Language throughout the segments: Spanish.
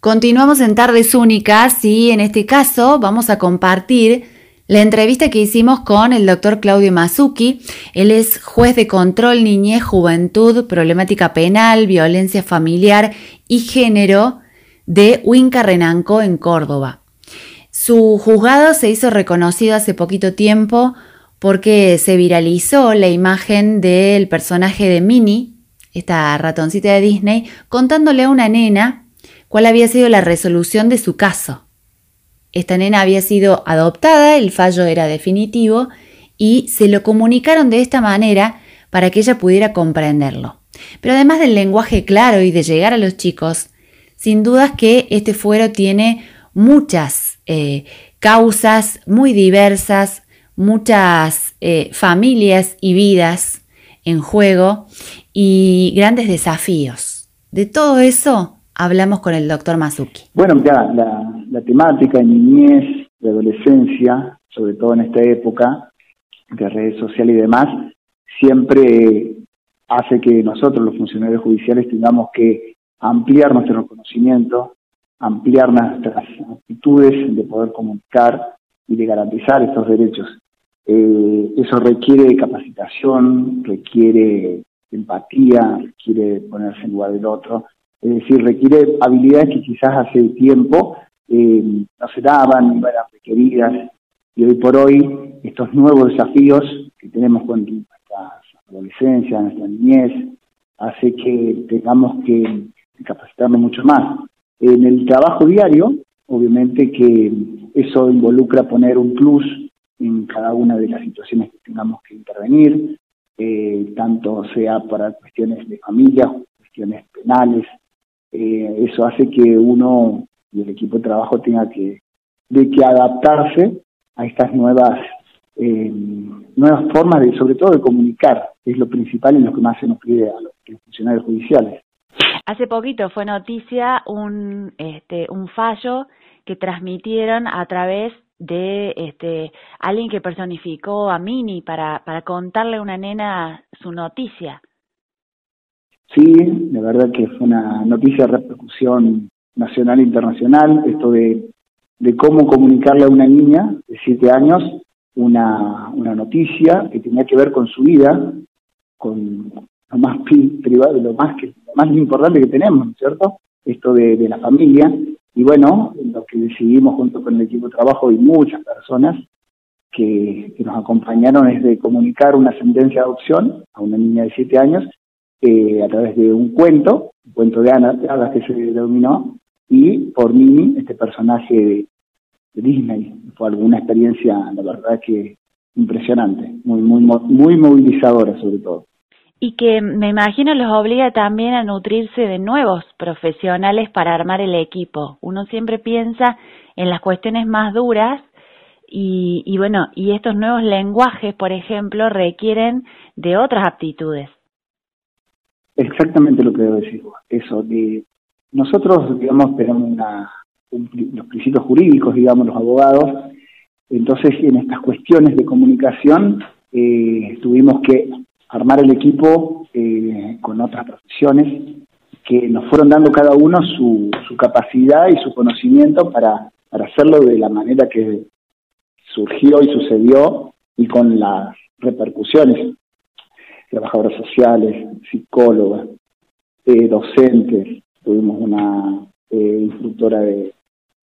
Continuamos en Tardes Únicas y en este caso vamos a compartir la entrevista que hicimos con el doctor Claudio Mazuki. Él es juez de control, niñez, juventud, problemática penal, violencia familiar y género de Huinca Renanco en Córdoba. Su juzgado se hizo reconocido hace poquito tiempo porque se viralizó la imagen del personaje de Minnie, esta ratoncita de Disney, contándole a una nena cuál había sido la resolución de su caso. Esta nena había sido adoptada, el fallo era definitivo y se lo comunicaron de esta manera para que ella pudiera comprenderlo. Pero además del lenguaje claro y de llegar a los chicos, sin dudas que este fuero tiene muchas eh, causas muy diversas, muchas eh, familias y vidas en juego y grandes desafíos. De todo eso hablamos con el doctor Mazuki. Bueno, ya la, temática de niñez, de adolescencia, sobre todo en esta época de redes sociales y demás, siempre hace que nosotros, los funcionarios judiciales, tengamos que ampliar nuestro conocimiento, ampliar nuestras actitudes de poder comunicar y de garantizar estos derechos. Eh, eso requiere capacitación, requiere empatía, requiere ponerse en lugar del otro, es decir, requiere habilidades que quizás hace tiempo eh, no se daban, no eran requeridas, y hoy por hoy estos nuevos desafíos que tenemos con nuestra adolescencia, nuestra niñez, hace que tengamos que capacitarnos mucho más. En el trabajo diario, obviamente que eso involucra poner un plus en cada una de las situaciones que tengamos que intervenir, eh, tanto sea para cuestiones de familia, cuestiones penales, eh, eso hace que uno y el equipo de trabajo tenga que, de que adaptarse a estas nuevas eh, nuevas formas de sobre todo de comunicar es lo principal en lo que más se nos pide a los, funcionarios judiciales. Hace poquito fue noticia un este un fallo que transmitieron a través de este alguien que personificó a Mini para para contarle a una nena su noticia Sí, de verdad que fue una noticia de repercusión nacional e internacional, esto de, cómo comunicarle a una niña de siete años una, una noticia que tenía que ver con su vida, con lo más privado, lo más que lo más importante que tenemos, ¿cierto? Esto de, la familia. Y bueno, lo que decidimos junto con el equipo de trabajo y muchas personas que, que nos acompañaron es de comunicar una sentencia de adopción a una niña de siete años eh, a través de un cuento, un cuento de hadas que se denominó, y por mí, este personaje de, Disney. Fue alguna experiencia, la verdad que impresionante, muy, muy, muy movilizadora sobre todo. Y que me imagino los obliga también a nutrirse de nuevos profesionales para armar el equipo. Uno siempre piensa en las cuestiones más duras y, y bueno, y estos nuevos lenguajes, por ejemplo, requieren de otras aptitudes. Exactamente lo que debo decir. Eso, de, nosotros, digamos, tenemos una, los principios jurídicos, digamos, los abogados, entonces en estas cuestiones de comunicación eh, tuvimos que armar el equipo eh, con otras profesiones que nos fueron dando cada uno su, su capacidad y su conocimiento para hacerlo de la manera que surgió y sucedió y con las repercusiones trabajadoras sociales, psicólogas, eh, docentes, tuvimos una eh, instructora de,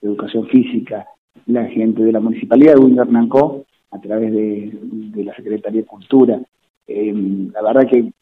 educación física, la gente de la Municipalidad de Windernancó, a través de, la Secretaría de Cultura. Eh, la verdad que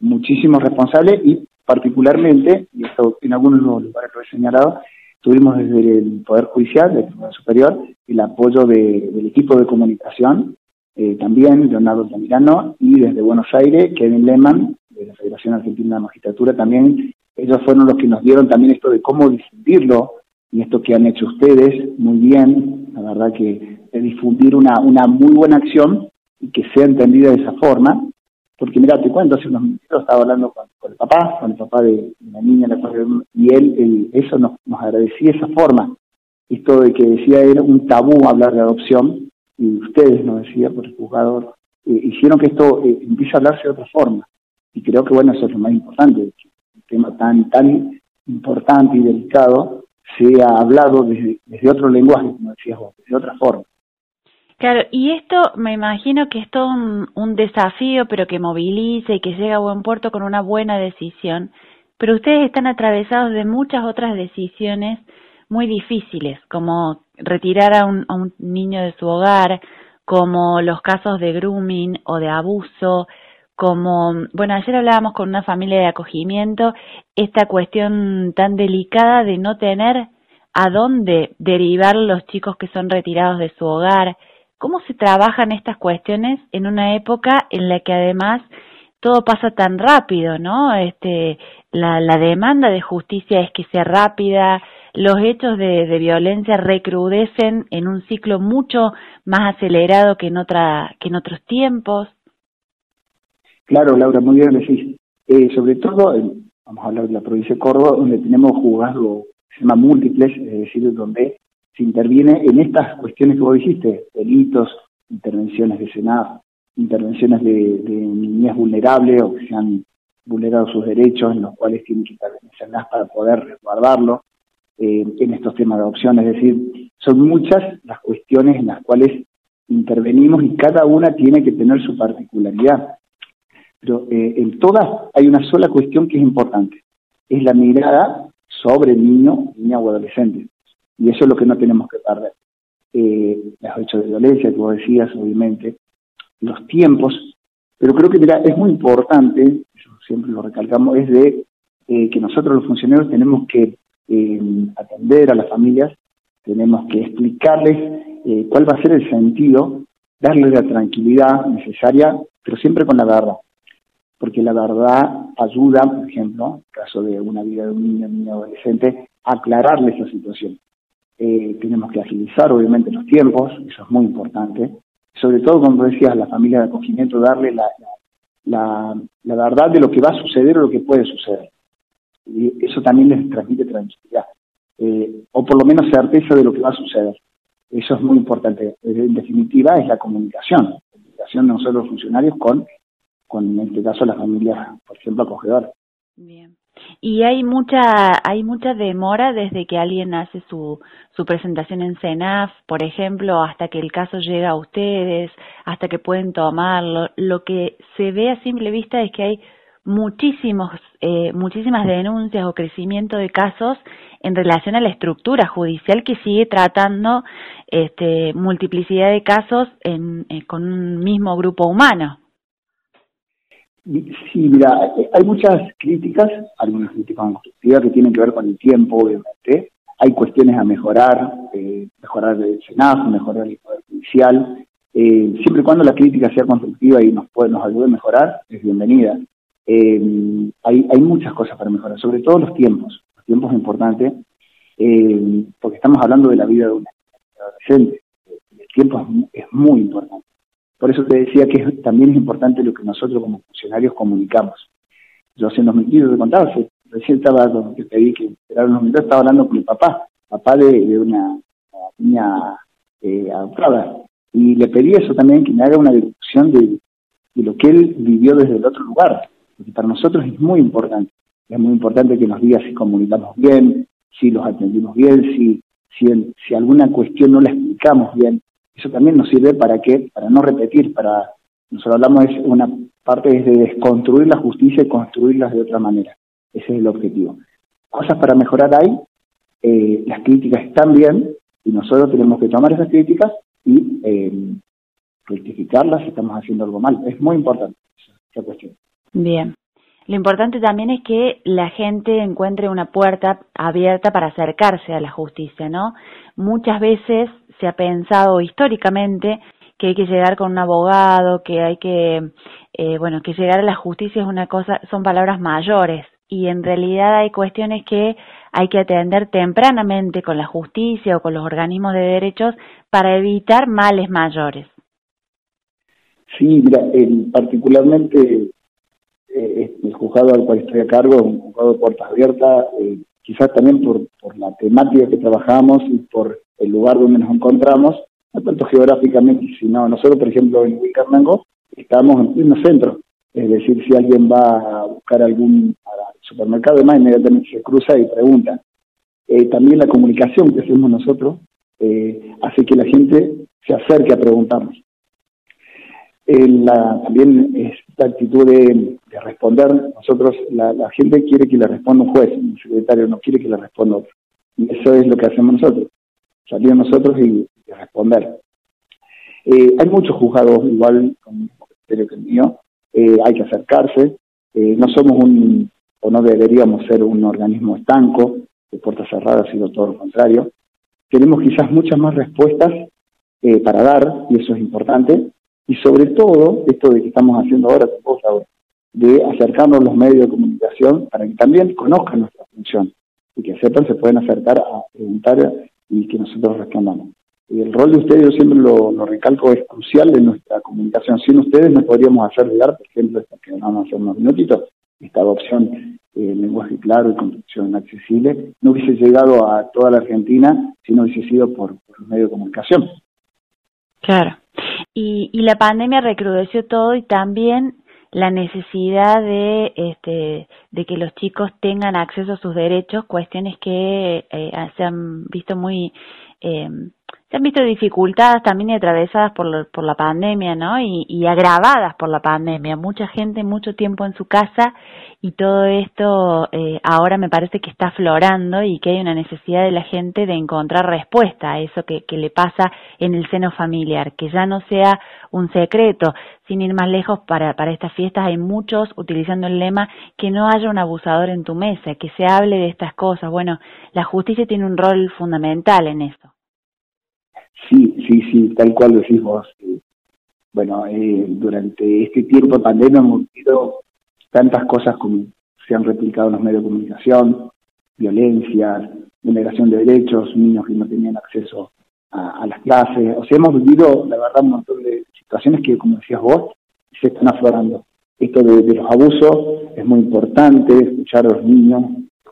muchísimos responsables y particularmente, y esto en algunos lugares lo he señalado, tuvimos desde el Poder Judicial, del Tribunal Superior, el apoyo del equipo de comunicación eh, también Leonardo Tamirano, y desde Buenos Aires, Kevin Lehman, de la Federación Argentina de Magistratura, también ellos fueron los que nos dieron también esto de cómo difundirlo, y esto que han hecho ustedes muy bien, la verdad que de difundir una, una muy buena acción y que sea entendida de esa forma, porque mira, te cuento, hace unos minutos estaba hablando con, el papá, con el papá de, la niña, y él, eso nos, nos agradecía esa forma, esto de que decía era un tabú hablar de adopción, y ustedes, nos decía por el juzgador, eh, hicieron que esto eh, empiece a hablarse de otra forma. Y creo que, bueno, eso es lo más importante, un tema tan, tan importante y delicado sea hablado desde, desde otro lenguaje, como decías vos, de otra forma. Claro, y esto me imagino que es todo un, desafío, pero que moviliza y que llega a buen puerto con una buena decisión. Pero ustedes están atravesados de muchas otras decisiones muy difíciles, como retirar a un, a un niño de su hogar, como los casos de grooming o de abuso, como, bueno, ayer hablábamos con una familia de acogimiento, esta cuestión tan delicada de no tener a dónde derivar los chicos que son retirados de su hogar, ¿Cómo se trabajan estas cuestiones en una época en la que además todo pasa tan rápido, ¿no? Este, la, la demanda de justicia es que sea rápida, los hechos de, violencia recrudecen en un ciclo mucho más acelerado que en otra que en otros tiempos. Claro, Laura, muy bien decís. Eh, sobre todo, vamos a hablar de la provincia de Córdoba, donde tenemos juzgados se llama múltiples, es decir, donde se interviene en estas cuestiones que vos dijiste, delitos, intervenciones de Senado, intervenciones de, de niñez vulnerable o que se han vulnerado sus derechos, en los cuales tienen que intervenir Senado para poder resguardarlo, eh, en estos temas de adopción. Es decir, son muchas las cuestiones en las cuales intervenimos y cada una tiene que tener su particularidad. Pero eh, en todas hay una sola cuestión que es importante, es la mirada sobre niño, niña o adolescente. Y eso es lo que no tenemos que perder. Eh, los hechos de violencia, que vos decías, obviamente, los tiempos, pero creo que mira, es muy importante, yo siempre lo recalcamos, es de eh, que nosotros los funcionarios tenemos que atender a las familias, tenemos que explicarles eh, cuál va a ser el sentido, darles la tranquilidad necesaria, pero siempre con la verdad. Porque la verdad ayuda, por ejemplo, en el caso de una vida de un niño, niño adolescente, a aclararle esa situación. Eh, tenemos que agilizar obviamente los tiempos, eso es muy importante. Sobre todo, como decías, a la familia de acogimiento, darle la, la, la, verdad de lo que va a suceder o lo que puede suceder. Y eso también les transmite tranquilidad, eh, o por lo menos certeza de lo que va a suceder. Eso es muy importante. En definitiva, es la comunicación, la comunicación de nosotros funcionarios con, con, en este caso, la familia, por ejemplo, acogedora. Bien. Y hay mucha, hay mucha demora desde que alguien hace su, su presentación en CENAF, por ejemplo, hasta que el caso llega a ustedes, hasta que pueden tomarlo. Lo que se ve a simple vista es que hay muchísimos, eh, muchísimas denuncias o crecimiento de casos en relación a la estructura judicial que sigue tratando este, multiplicidad de casos en, eh, con un mismo grupo humano. Sí, mira, hay muchas críticas, algunas críticas constructivas que tienen que ver con el tiempo, obviamente. Hay cuestiones a mejorar, eh, mejorar el Senado, mejorar el Poder Judicial. Eh, siempre y cuando la crítica sea constructiva y nos, puede, nos ayude a mejorar, es bienvenida. Eh, hay, hay muchas cosas para mejorar, sobre todo los tiempos. Los tiempos es importante, eh, porque estamos hablando de la vida de un adolescente. El tiempo es, muy importante. Por eso te decía que también es importante lo que nosotros como funcionarios comunicamos. Yo hace unos minutos te contaba, recién estaba, te pedí que esperara unos minutos, estaba hablando con mi papá, papá de, una, niña eh, adoptada, y le pedí eso también, que me haga una descripción de, de lo que él vivió desde el otro lugar, porque para nosotros es muy importante. Es muy importante que nos diga si comunicamos bien, si los atendimos bien, si, si, si alguna cuestión no la explicamos bien, eso también nos sirve para qué, para no repetir, para, nosotros hablamos es una parte es de desconstruir la justicia y construirlas de otra manera. Ese es el objetivo. Cosas para mejorar hay, eh, las críticas están bien y nosotros tenemos que tomar esas críticas y eh, rectificarlas si estamos haciendo algo mal. Es muy importante esa cuestión. Bien. Lo importante también es que la gente encuentre una puerta abierta para acercarse a la justicia, ¿no? Muchas veces se ha pensado históricamente que hay que llegar con un abogado, que hay que, eh, bueno, que llegar a la justicia es una cosa, son palabras mayores y en realidad hay cuestiones que hay que atender tempranamente con la justicia o con los organismos de derechos para evitar males mayores. Sí, mira, particularmente eh, el juzgado al cual estoy a cargo es un juzgado de puertas abiertas, eh, quizás también por, la temática que trabajamos y por el lugar donde nos encontramos, no tanto geográficamente, sino nosotros, por ejemplo, en Huicarnango, estamos en pleno centro. Es decir, si alguien va a buscar algún supermercado, además inmediatamente se cruza y pregunta. eh, también la comunicación que hacemos nosotros eh, hace que la gente se acerque a preguntarnos. La, también esta actitud de, responder, nosotros, la, gente quiere que le responda un juez, un secretario no quiere que le responda otro. Y eso es lo que hacemos nosotros, salir nosotros y, responder. Eh, hay muchos juzgados igual con el mismo criterio que el mío, eh, hay que acercarse, eh, no somos un, o no deberíamos ser un organismo estanco, de puertas cerradas, sino todo lo contrario. Tenemos quizás muchas más respuestas para dar, y eso es importante, y sobre todo, esto de que estamos haciendo ahora de acercarnos a los medios de comunicación para que también conozcan nuestra función y que sepan, se pueden acercar a preguntar y que nosotros respondamos. Y el rol de ustedes, yo siempre lo, recalco, es crucial en nuestra comunicación. Sin ustedes no podríamos hacer llegar, por ejemplo, esto que vamos a hacer unos minutitos, esta adopción eh, lenguaje claro y construcción accesible, no hubiese llegado a toda la Argentina si no hubiese sido por, por los medios de comunicación. Claro. Y, y la pandemia recrudeció todo y también la necesidad de, este, de que los chicos tengan acceso a sus derechos, cuestiones que eh, se han visto muy eh, se han visto dificultadas también y atravesadas por, por la pandemia, ¿no? Y, y, agravadas por la pandemia. Mucha gente mucho tiempo en su casa y todo esto eh, ahora me parece que está aflorando y que hay una necesidad de la gente de encontrar respuesta a eso que, que le pasa en el seno familiar, que ya no sea un secreto. Sin ir más lejos, para, para estas fiestas hay muchos utilizando el lema que no haya un abusador en tu mesa, que se hable de estas cosas. Bueno, la justicia tiene un rol fundamental en eso. Sí, sí, sí, tal cual decís vos. Bueno, eh, durante este tiempo de pandemia hemos visto tantas cosas como se han replicado en los medios de comunicación, violencia, vulneración de derechos, niños que no tenían acceso a, las clases. O sea, hemos vivido, la verdad, un montón de situaciones que, como decías vos, se están aflorando. Esto de, de los abusos es muy importante, escuchar a los niños,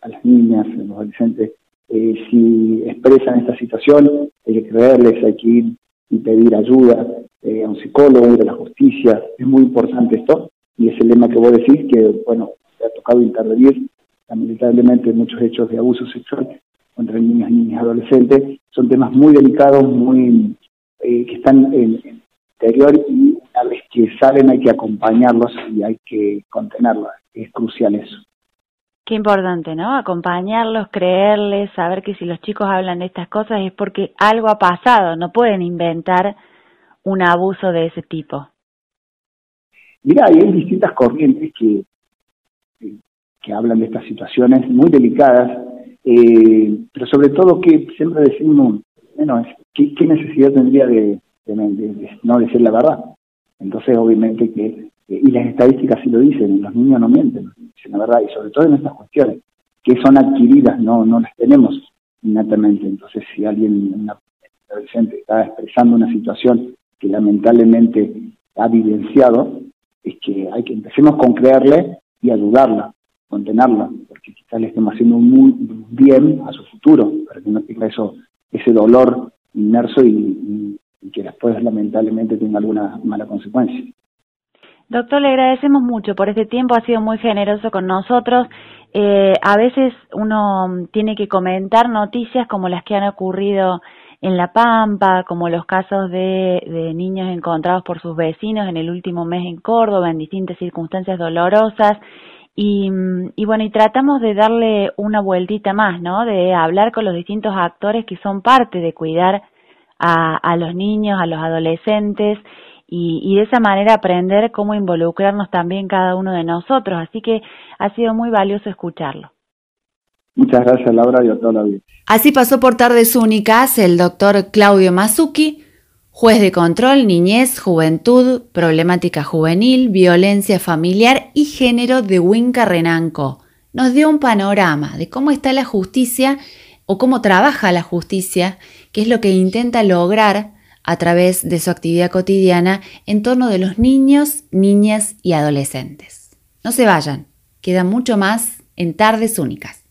a las niñas, a los adolescentes, eh, si expresan esta situación, hay que creerles, hay que ir y pedir ayuda eh, a un psicólogo, ir a la justicia. Es muy importante esto y es el lema que vos decís que, bueno, se ha tocado intervenir lamentablemente muchos hechos de abuso sexual contra niños, niñas adolescentes. Son temas muy delicados, muy eh, que están en, el interior y una vez que salen hay que acompañarlos y hay que contenerlos. Es crucial eso. Qué importante, ¿no? Acompañarlos, creerles, saber que si los chicos hablan de estas cosas es porque algo ha pasado, no pueden inventar un abuso de ese tipo. Mira, hay distintas corrientes que, que hablan de estas situaciones muy delicadas, eh, pero sobre todo que siempre decimos, bueno, ¿qué, necesidad tendría de, no decir la verdad? Entonces, obviamente que, eh, y las estadísticas sí lo dicen, los niños no mienten, la verdad, y sobre todo en estas cuestiones, que son adquiridas, no, no las tenemos innatamente. Entonces, si alguien, un adolescente, está expresando una situación que lamentablemente ha vivenciado, es que hay que empecemos con creerle y ayudarla, contenerla, porque quizás le estemos haciendo muy bien a su futuro, para que no tenga eso, ese dolor inmerso y que después lamentablemente tenga alguna mala consecuencia. Doctor, le agradecemos mucho por este tiempo, ha sido muy generoso con nosotros. Eh, a veces uno tiene que comentar noticias como las que han ocurrido en La Pampa, como los casos de, de, niños encontrados por sus vecinos en el último mes en Córdoba, en distintas circunstancias dolorosas. Y, y, bueno, y tratamos de darle una vueltita más, ¿no? De hablar con los distintos actores que son parte de cuidar a los niños, a los adolescentes y, de esa manera aprender cómo involucrarnos también cada uno de nosotros. Así que ha sido muy valioso escucharlo. Muchas gracias, Laura, y a toda la vida. Así pasó por Tardes Únicas el doctor Claudio Mazuki, juez de control, niñez, juventud, problemática juvenil, violencia familiar y género de Huinca Renanco. Nos dio un panorama de cómo está la justicia o cómo trabaja la justicia, qué es lo que intenta lograr a través de su actividad cotidiana en torno de los niños, niñas y adolescentes. No se vayan, queda mucho más en tardes únicas.